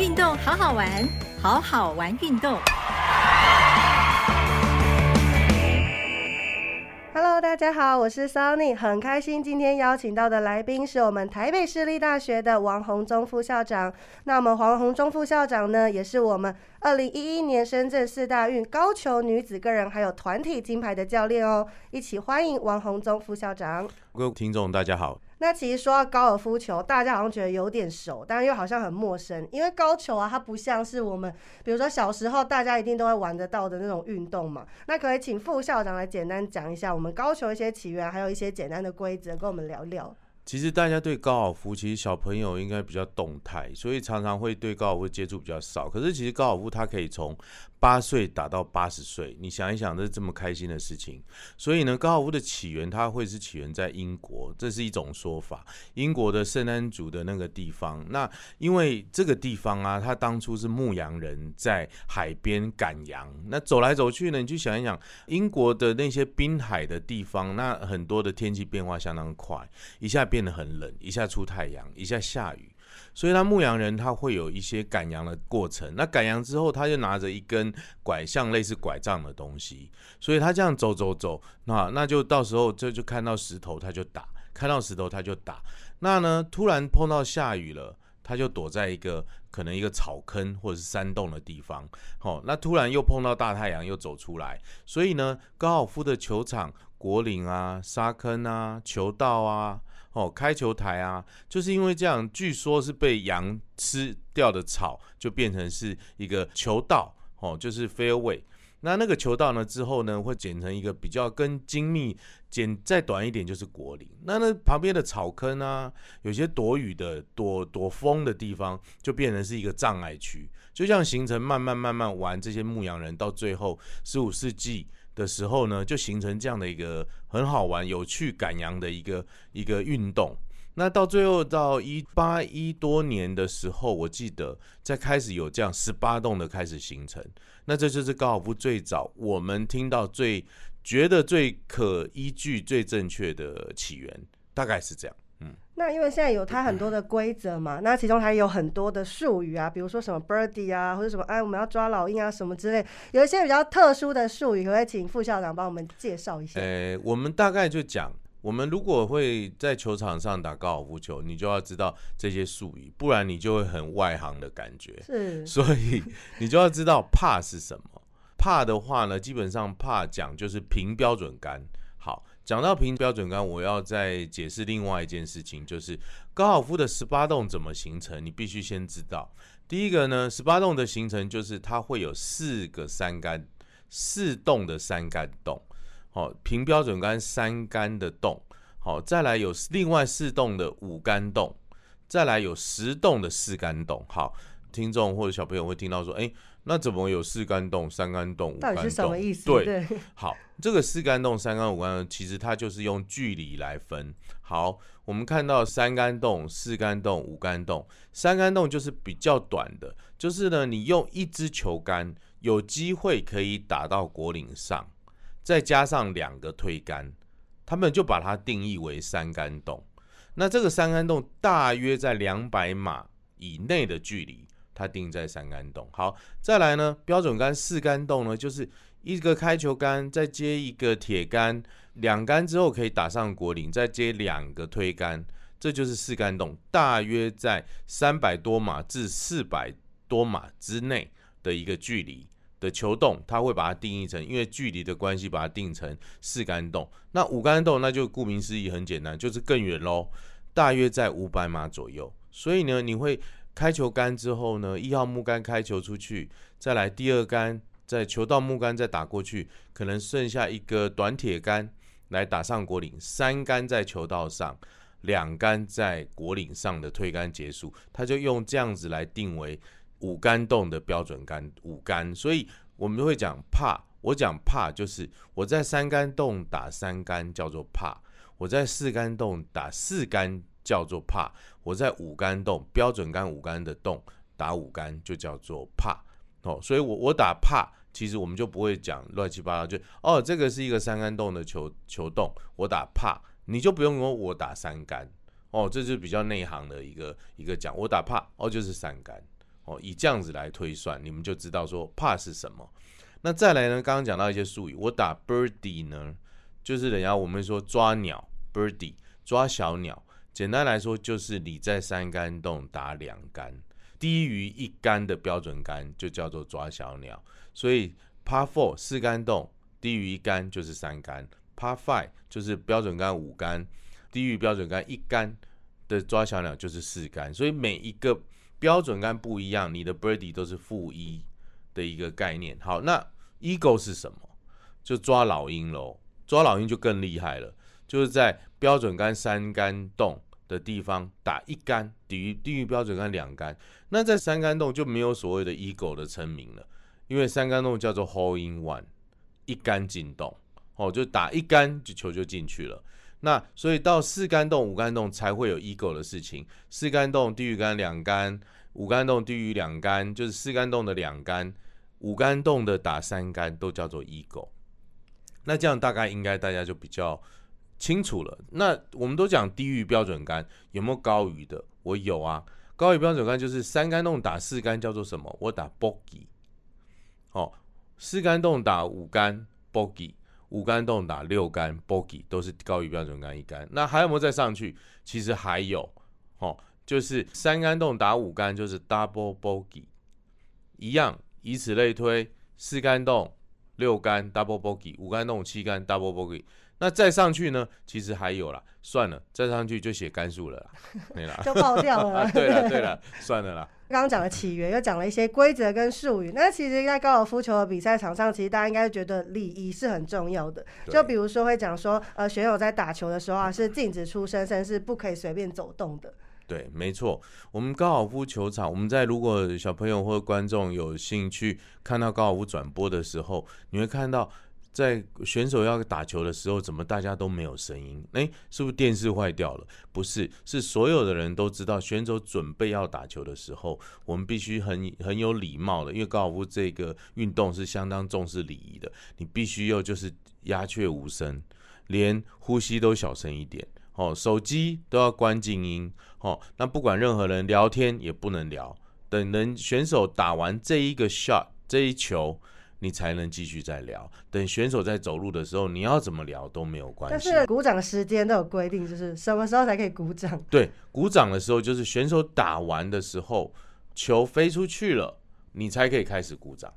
运动好好玩，好好玩运动。Hello，大家好，我是 Sunny，很开心今天邀请到的来宾是我们台北市立大学的王宏忠副校长。那我们黄宏忠副校长呢，也是我们二零一一年深圳四大运高球女子个人还有团体金牌的教练哦。一起欢迎王宏忠副校长。各位听众，大家好。那其实说到高尔夫球，大家好像觉得有点熟，但又好像很陌生。因为高球啊，它不像是我们，比如说小时候大家一定都会玩得到的那种运动嘛。那可以请副校长来简单讲一下我们高球一些起源，还有一些简单的规则，跟我们聊聊。其实大家对高尔夫，其实小朋友应该比较动态，所以常常会对高尔夫接触比较少。可是其实高尔夫它可以从八岁打到八十岁，你想一想，这是这么开心的事情。所以呢，高尔夫的起源它会是起源在英国，这是一种说法。英国的圣安族的那个地方，那因为这个地方啊，它当初是牧羊人在海边赶羊，那走来走去呢，你去想一想，英国的那些滨海的地方，那很多的天气变化相当快，一下变得很冷，一下出太阳，一下下雨。所以，他牧羊人他会有一些赶羊的过程。那赶羊之后，他就拿着一根拐像类似拐杖的东西，所以他这样走走走，那那就到时候这就看到石头他就打，看到石头他就打。那呢，突然碰到下雨了，他就躲在一个可能一个草坑或者是山洞的地方。好，那突然又碰到大太阳，又走出来。所以呢，高尔夫的球场、果岭啊、沙坑啊、球道啊。哦，开球台啊，就是因为这样，据说是被羊吃掉的草，就变成是一个球道，哦，就是 fairway。那那个球道呢，之后呢，会剪成一个比较更精密，剪再短一点就是果林。那那旁边的草坑啊，有些躲雨的、躲躲风的地方，就变成是一个障碍区，就这样形成慢慢慢慢玩这些牧羊人，到最后十五世纪。的时候呢，就形成这样的一个很好玩、有趣赶羊的一个一个运动。那到最后到一八一多年的时候，我记得在开始有这样十八洞的开始形成。那这就是高尔夫最早我们听到最觉得最可依据、最正确的起源，大概是这样。那因为现在有它很多的规则嘛，那其中还有很多的术语啊，比如说什么 birdie 啊，或者什么哎我们要抓老鹰啊什么之类，有一些比较特殊的术语，可不可以请副校长帮我们介绍一下？呃，我们大概就讲，我们如果会在球场上打高尔夫球，你就要知道这些术语，不然你就会很外行的感觉。是，所以你就要知道怕是什么。怕的话呢，基本上怕讲就是平标准杆。好。讲到平标准杆，我要再解释另外一件事情，就是高尔夫的十八洞怎么形成，你必须先知道。第一个呢，十八洞的形成就是它会有四个三杆，四洞的三杆洞，好，平标准杆三杆的洞，好，再来有另外四洞的五杆洞，再来有十洞的四杆洞。好，听众或者小朋友会听到说，哎。那怎么有四杆洞、三杆洞、五杆洞？到底是什么意思？对，好，这个四杆洞、三杆、五杆洞，其实它就是用距离来分。好，我们看到三杆洞、四杆洞、五杆洞，三杆洞就是比较短的，就是呢，你用一支球杆有机会可以打到果岭上，再加上两个推杆，他们就把它定义为三杆洞。那这个三杆洞大约在两百码以内的距离。它定在三杆洞，好，再来呢？标准杆四杆洞呢，就是一个开球杆，再接一个铁杆，两杆之后可以打上果岭，再接两个推杆，这就是四杆洞，大约在三百多码至四百多码之内的一个距离的球洞，它会把它定义成，因为距离的关系，把它定成四杆洞。那五杆洞，那就顾名思义很简单，就是更远喽，大约在五百码左右。所以呢，你会。开球杆之后呢，一号木杆开球出去，再来第二杆，在球到木杆再打过去，可能剩下一个短铁杆来打上果岭，三杆在球道上，两杆在果岭上的推杆结束，他就用这样子来定为五杆洞的标准杆五杆，所以我们会讲怕，我讲怕就是我在三杆洞打三杆叫做怕，我在四杆洞打四杆。叫做怕，我在五杆洞标准杆五杆的洞打五杆就叫做怕哦，所以我我打怕，其实我们就不会讲乱七八糟，就哦这个是一个三杆洞的球球洞，我打怕，你就不用说我打三杆哦，这就比较内行的一个一个讲，我打怕哦就是三杆。哦，以这样子来推算，你们就知道说怕是什么。那再来呢，刚刚讲到一些术语，我打 birdie 呢，就是人家我们说抓鸟 birdie 抓小鸟，简单来说就是你在三杆洞打两杆，低于一杆的标准杆就叫做抓小鸟。所以 par four 四杆洞低于一杆就是三杆，par five 就是标准杆五杆，低于标准杆一杆的抓小鸟就是四杆。所以每一个标准杆不一样，你的 birdie 都是负一。的一个概念，好，那 eagle 是什么？就抓老鹰喽，抓老鹰就更厉害了，就是在标准杆三杆洞的地方打一杆，低于低于标准杆两杆，那在三杆洞就没有所谓的 eagle 的称名了，因为三杆洞叫做 hole in one，一杆进洞，哦，就打一杆就球就进去了，那所以到四杆洞、五杆洞才会有 eagle 的事情，四杆洞低于杆两杆。五杆洞低于两杆，就是四杆洞的两杆；五杆洞的打三杆，都叫做 eagle。那这样大概应该大家就比较清楚了。那我们都讲低于标准杆，有没有高于的？我有啊，高于标准杆就是三杆洞打四杆叫做什么？我打 bogey。哦，四杆洞打五杆 bogey，五杆洞打六杆 bogey，都是高于标准杆一杆。那还有没有再上去？其实还有，哦。就是三杆洞打五杆就是 double bogey，一样，以此类推，四杆洞六杆 double bogey，五杆洞七杆 double bogey，那再上去呢？其实还有啦，算了，再上去就写甘肃了啦，没了，就爆掉了。对了对了，算了啦。刚刚讲了起源，又讲了一些规则跟术语。那其实，在高尔夫球的比赛场上，其实大家应该觉得礼仪是很重要的。就比如说会讲说，呃，选手在打球的时候啊，是禁止出声，甚至是不可以随便走动的。对，没错。我们高尔夫球场，我们在如果小朋友或者观众有兴趣看到高尔夫转播的时候，你会看到在选手要打球的时候，怎么大家都没有声音？诶，是不是电视坏掉了？不是，是所有的人都知道，选手准备要打球的时候，我们必须很很有礼貌的，因为高尔夫这个运动是相当重视礼仪的，你必须要就是鸦雀无声，连呼吸都小声一点。哦，手机都要关静音。哦，那不管任何人聊天也不能聊。等人选手打完这一个 shot 这一球，你才能继续再聊。等选手在走路的时候，你要怎么聊都没有关系。但是鼓掌时间都有规定，就是什么时候才可以鼓掌？对，鼓掌的时候就是选手打完的时候，球飞出去了，你才可以开始鼓掌。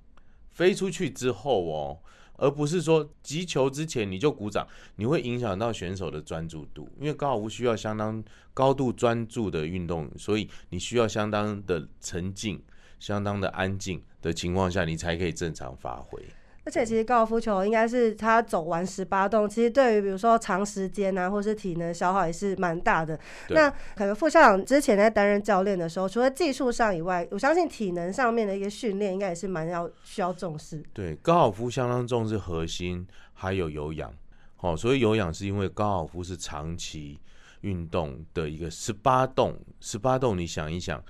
飞出去之后哦。而不是说击球之前你就鼓掌，你会影响到选手的专注度。因为高尔夫需要相当高度专注的运动，所以你需要相当的沉静、相当的安静的情况下，你才可以正常发挥。而且其实高尔夫球应该是他走完十八洞，其实对于比如说长时间啊，或是体能消耗也是蛮大的。那可能副校长之前在担任教练的时候，除了技术上以外，我相信体能上面的一个训练应该也是蛮要需要重视。对，高尔夫相当重视核心，还有有氧。好，所以有氧是因为高尔夫是长期运动的一个十八洞，十八洞你想一想。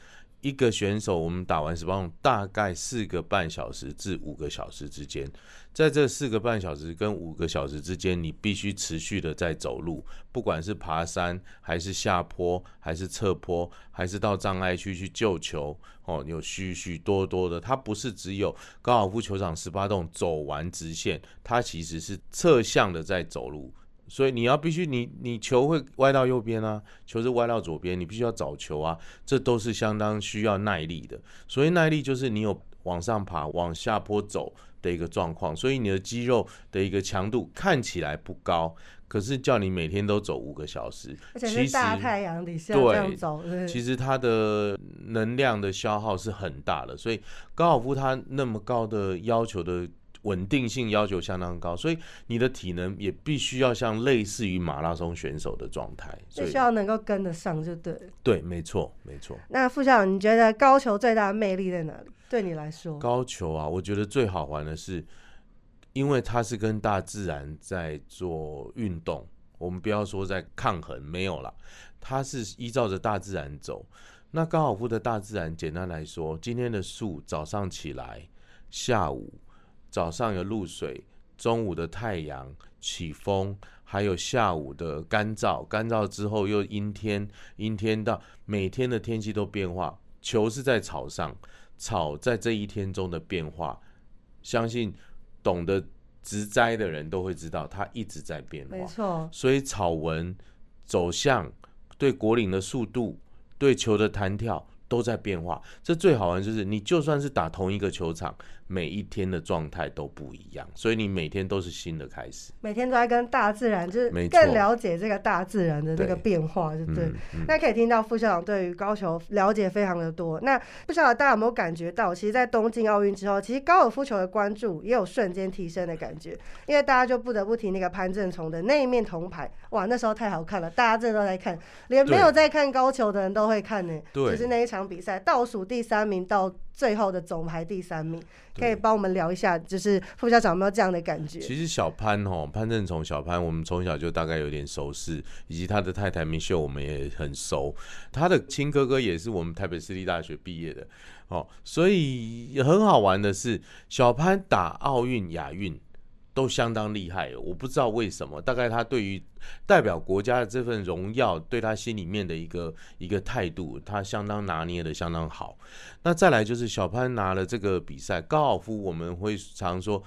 一个选手，我们打完十八洞，大概四个半小时至五个小时之间，在这四个半小时跟五个小时之间，你必须持续的在走路，不管是爬山，还是下坡，还是侧坡，还是到障碍区去救球，哦，有许许多多的，它不是只有高尔夫球场十八洞走完直线，它其实是侧向的在走路。所以你要必须你你球会歪到右边啊，球是歪到左边，你必须要找球啊，这都是相当需要耐力的。所以耐力就是你有往上爬、往下坡走的一个状况。所以你的肌肉的一个强度看起来不高，可是叫你每天都走五个小时，而且是大太阳底下这样走，其实它的能量的消耗是很大的。所以高尔夫它那么高的要求的。稳定性要求相当高，所以你的体能也必须要像类似于马拉松选手的状态，必须要能够跟得上，就对。对，没错，没错。那副校长，你觉得高球最大的魅力在哪里？对你来说，高球啊，我觉得最好玩的是，因为它是跟大自然在做运动。我们不要说在抗衡，没有了，它是依照着大自然走。那高尔夫的大自然，简单来说，今天的树早上起来，下午。早上有露水，中午的太阳起风，还有下午的干燥，干燥之后又阴天，阴天到每天的天气都变化。球是在草上，草在这一天中的变化，相信懂得植栽的人都会知道，它一直在变化。没错，所以草纹走向对果岭的速度、对球的弹跳都在变化。这最好玩就是，你就算是打同一个球场，每一天的状态都不一样，所以你每天都是新的开始。每天都在跟大自然，就是更了解这个大自然的那个变化，对不对？嗯嗯那可以听到副校长对于高球了解非常的多。那不晓得大家有没有感觉到，其实，在东京奥运之后，其实高尔夫球的关注也有瞬间提升的感觉，因为大家就不得不提那个潘正从的那一面铜牌，哇，那时候太好看了，大家真的都在看，连没有在看高球的人都会看呢。对就是那一场比赛倒数第三名到最后的总排第三名，可以帮我们聊一下，就是副校长有没有这样的感觉？其实小潘哦，潘正从小潘，我们从小就大概有点熟识，以及他的太太明秀，我们也很熟。他的亲哥哥也是我们台北私立大学毕业的哦，所以很好玩的是，小潘打奥运、亚运都相当厉害。我不知道为什么，大概他对于代表国家的这份荣耀，对他心里面的一个一个态度，他相当拿捏的相当好。那再来就是小潘拿了这个比赛，高尔夫我们会常说。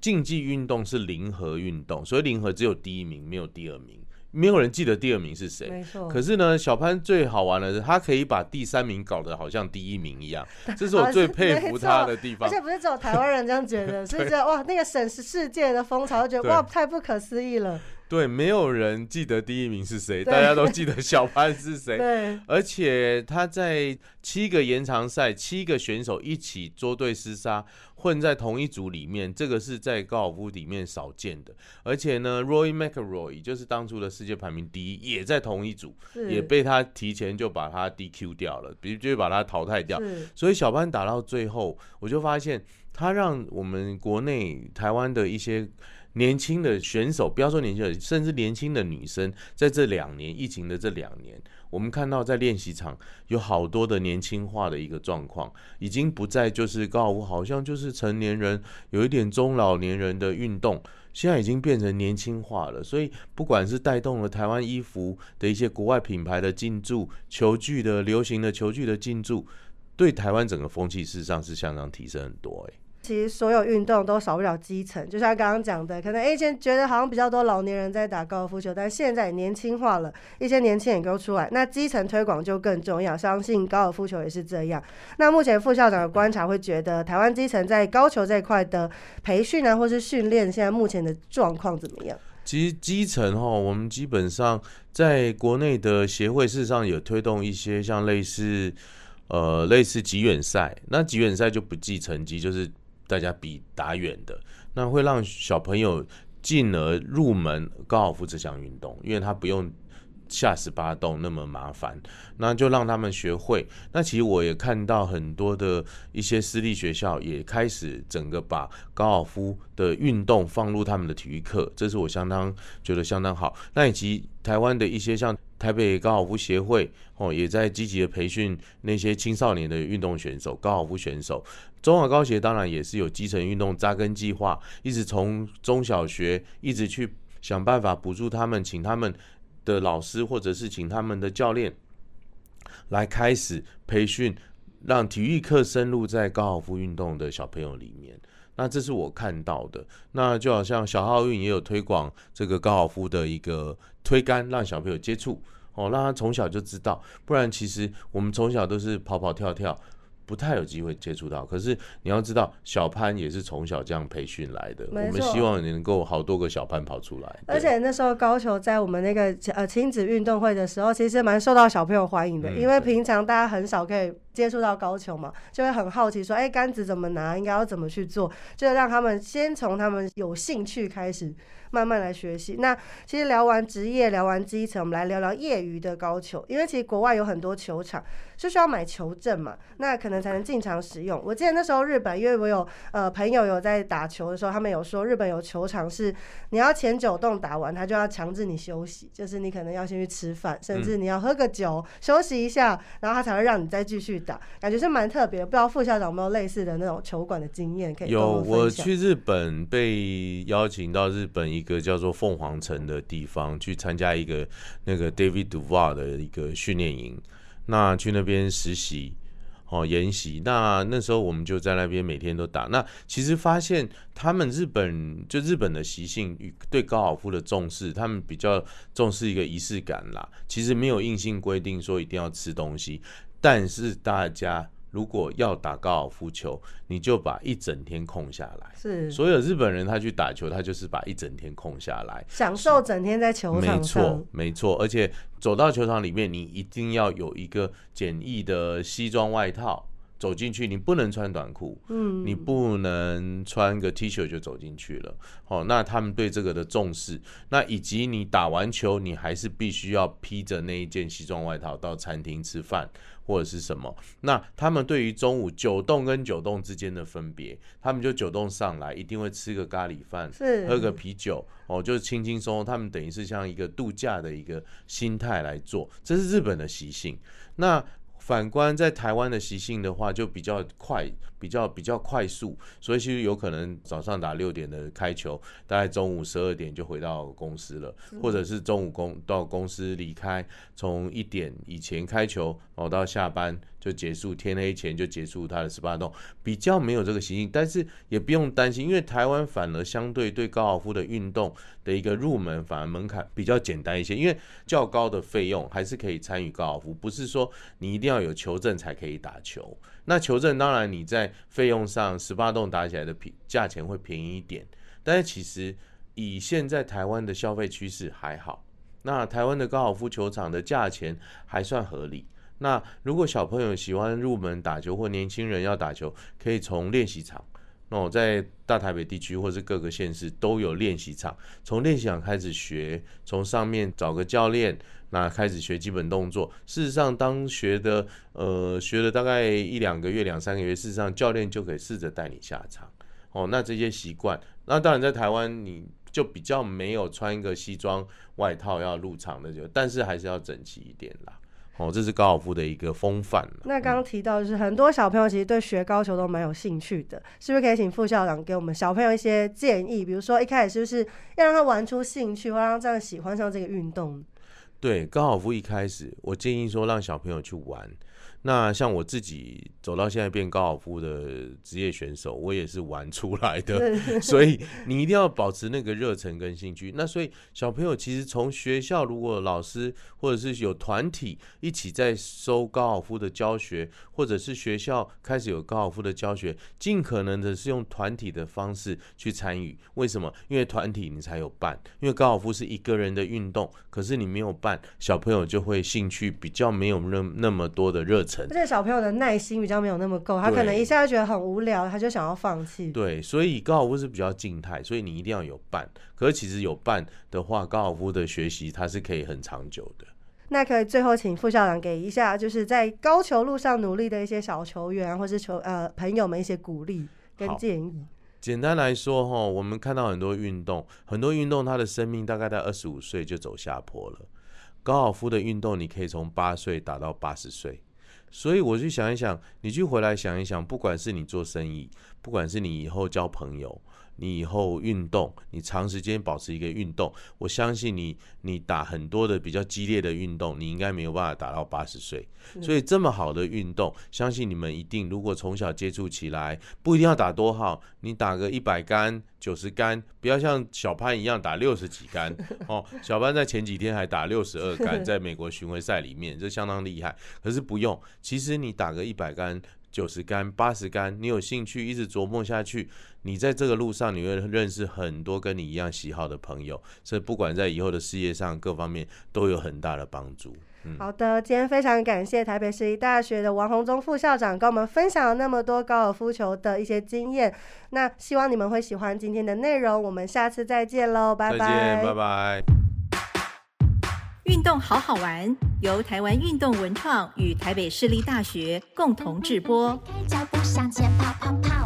竞技运动是零和运动，所以零和只有第一名，没有第二名，没有人记得第二名是谁。没错，可是呢，小潘最好玩的是，他可以把第三名搞得好像第一名一样，这是我最佩服他的地方。而且不是只有台湾人这样觉得，是觉得 哇，那个审视世界的风潮，就觉得哇，太不可思议了。对，没有人记得第一名是谁，大家都记得小潘是谁。对，而且他在七个延长赛，七个选手一起捉对厮杀，混在同一组里面，这个是在高尔夫里面少见的。而且呢，Roy McIlroy 就是当初的世界排名第一，也在同一组，也被他提前就把他 DQ 掉了，比如就把他淘汰掉。所以小潘打到最后，我就发现他让我们国内台湾的一些年轻的选手，不要说年轻人，甚至年轻的女生，在这两年疫情的这两年，我们看到在练习场有好多的年轻化的一个状况，已经不再就是高尔夫，好像就是成年人有一点中老年人的运动。现在已经变成年轻化了，所以不管是带动了台湾衣服的一些国外品牌的进驻，球具的流行的球具的进驻，对台湾整个风气事实上是相当提升很多、欸。其实所有运动都少不了基层，就像刚刚讲的，可能以前觉得好像比较多老年人在打高尔夫球，但现在年轻化了，一些年轻人都出来，那基层推广就更重要。相信高尔夫球也是这样。那目前副校长的观察会觉得，台湾基层在高球这一块的培训啊，或是训练，现在目前的状况怎么样？其实基层哈，我们基本上在国内的协会事实上有推动一些像类似呃类似集远赛，那集远赛就不计成绩，就是大家比打远的，那会让小朋友进而入门高尔夫这项运动，因为他不用下十八洞那么麻烦，那就让他们学会。那其实我也看到很多的一些私立学校也开始整个把高尔夫的运动放入他们的体育课，这是我相当觉得相当好。那以及台湾的一些像台北高尔夫协会哦，也在积极的培训那些青少年的运动选手、高尔夫选手。中华高协当然也是有基层运动扎根计划，一直从中小学一直去想办法补助他们，请他们的老师或者是请他们的教练来开始培训，让体育课深入在高尔夫运动的小朋友里面。那这是我看到的。那就好像小奥运也有推广这个高尔夫的一个推杆，让小朋友接触哦，让他从小就知道。不然其实我们从小都是跑跑跳跳。不太有机会接触到，可是你要知道，小潘也是从小这样培训来的。我们希望你能够好多个小潘跑出来。而且那时候高球在我们那个呃亲子运动会的时候，其实蛮受到小朋友欢迎的，嗯因为平常大家很少可以接触到高球嘛，就会很好奇说，哎，杆子怎么拿，应该要怎么去做，就让他们先从他们有兴趣开始，慢慢来学习。那其实聊完职业，聊完基层，我们来聊聊业余的高球，因为其实国外有很多球场是需要买球证嘛，那可能才能进场使用。我记得那时候日本，因为我有呃朋友有在打球的时候，他们有说日本有球场是你要前九洞打完，他就要强制你休息，就是你可能要先去吃饭，甚至你要喝个酒、休息一下，然后他才会让你再继续 打，感觉是蛮特别的。不知道副校长有没有类似的那种球馆的经验可以有，我去日本被邀请到日本一个叫做凤凰城的地方去参加一个那个 David Duval 的一个训练营，那去那边实习。哦研习。那那时候我们就在那边每天都打。那其实发现他们日本就日本的习性与对高尔夫的重视，他们比较重视一个仪式感啦。其实没有硬性规定说一定要吃东西，但是大家。如果要打高尔夫球，你就把一整天空下来。是，所有日本人他去打球，他就是把一整天空下来，享受整天在球场没错，没错。而且走到球场里面，你一定要有一个简易的西装外套。走进去，你不能穿短裤，嗯，你不能穿个 T 恤就走进去了。哦，那他们对这个的重视，那以及你打完球，你还是必须要披着那一件西装外套到餐厅吃饭或者是什么。那他们对于中午九栋跟九栋之间的分别，他们就九栋上来一定会吃个咖喱饭，是喝个啤酒，哦，就是轻轻松松。他们等于是像一个度假的一个心态来做，这是日本的习性。那反观在台湾的习性的话，就比较快，比较比较快速，所以其实有可能早上打六点的开球，大概中午十二点就回到公司了，或者是中午公到公司离开，从一点以前开球，哦到下班。就结束，天黑前就结束他的十八洞，比较没有这个习性，但是也不用担心，因为台湾反而相对对高尔夫的运动的一个入门，反而门槛比较简单一些，因为较高的费用还是可以参与高尔夫，不是说你一定要有球证才可以打球。那球证当然你在费用上十八洞打起来的平价钱会便宜一点，但是其实以现在台湾的消费趋势还好，那台湾的高尔夫球场的价钱还算合理。那如果小朋友喜欢入门打球，或年轻人要打球，可以从练习场。哦在大台北地区或是各个县市都有练习场，从练习场开始学，从上面找个教练，那开始学基本动作。事实上，当学的呃学了大概一两个月、两三个月，事实上教练就可以试着带你下场。哦，那这些习惯，那当然在台湾你就比较没有穿一个西装外套要入场的，就但是还是要整齐一点啦。哦，这是高尔夫的一个风范。那刚刚提到，就是很多小朋友其实对学高球都蛮有兴趣的，是不是可以请副校长给我们小朋友一些建议？比如说一开始是不是要让他玩出兴趣，或让他这样喜欢上这个运动？对，高尔夫一开始，我建议说让小朋友去玩。那像我自己走到现在变高尔夫的职业选手，我也是玩出来的，所以你一定要保持那个热忱跟兴趣。那所以小朋友其实从学校如果老师或者是有团体一起在收高尔夫的教学，或者是学校开始有高尔夫的教学，尽可能的是用团体的方式去参与。为什么？因为团体你才有伴。因为高尔夫是一个人的运动，可是你没有伴，小朋友就会兴趣比较没有那那么多的热忱。而且小朋友的耐心比较没有那么够，他可能一下就觉得很无聊，他就想要放弃。对，所以高尔夫是比较静态，所以你一定要有伴。可是其实有伴的话，高尔夫的学习它是可以很长久的。那可以最后请副校长给一下，就是在高球路上努力的一些小球员或是球呃朋友们一些鼓励跟建议。简单来说哈，我们看到很多运动，很多运动它的生命大概在二十五岁就走下坡了。高尔夫的运动，你可以从八岁打到八十岁。所以我去想一想，你去回来想一想，不管是你做生意，不管是你以后交朋友。你以后运动，你长时间保持一个运动，我相信你，你打很多的比较激烈的运动，你应该没有办法打到八十岁。所以这么好的运动，相信你们一定，如果从小接触起来，不一定要打多好，你打个一百杆、九十杆，不要像小潘一样打六十几杆 哦。小潘在前几天还打六十二杆，在美国巡回赛里面，这相当厉害。可是不用，其实你打个一百杆。九十杆、八十杆，你有兴趣一直琢磨下去，你在这个路上你会认识很多跟你一样喜好的朋友，所以不管在以后的事业上各方面都有很大的帮助。好的，今天非常感谢台北市立大学的王宏忠副校长跟我们分享了那么多高尔夫球的一些经验，那希望你们会喜欢今天的内容，我们下次再见喽，拜拜，拜拜。运动好好玩，由台湾运动文创与台北市立大学共同制播。脚步向前跑跑跑。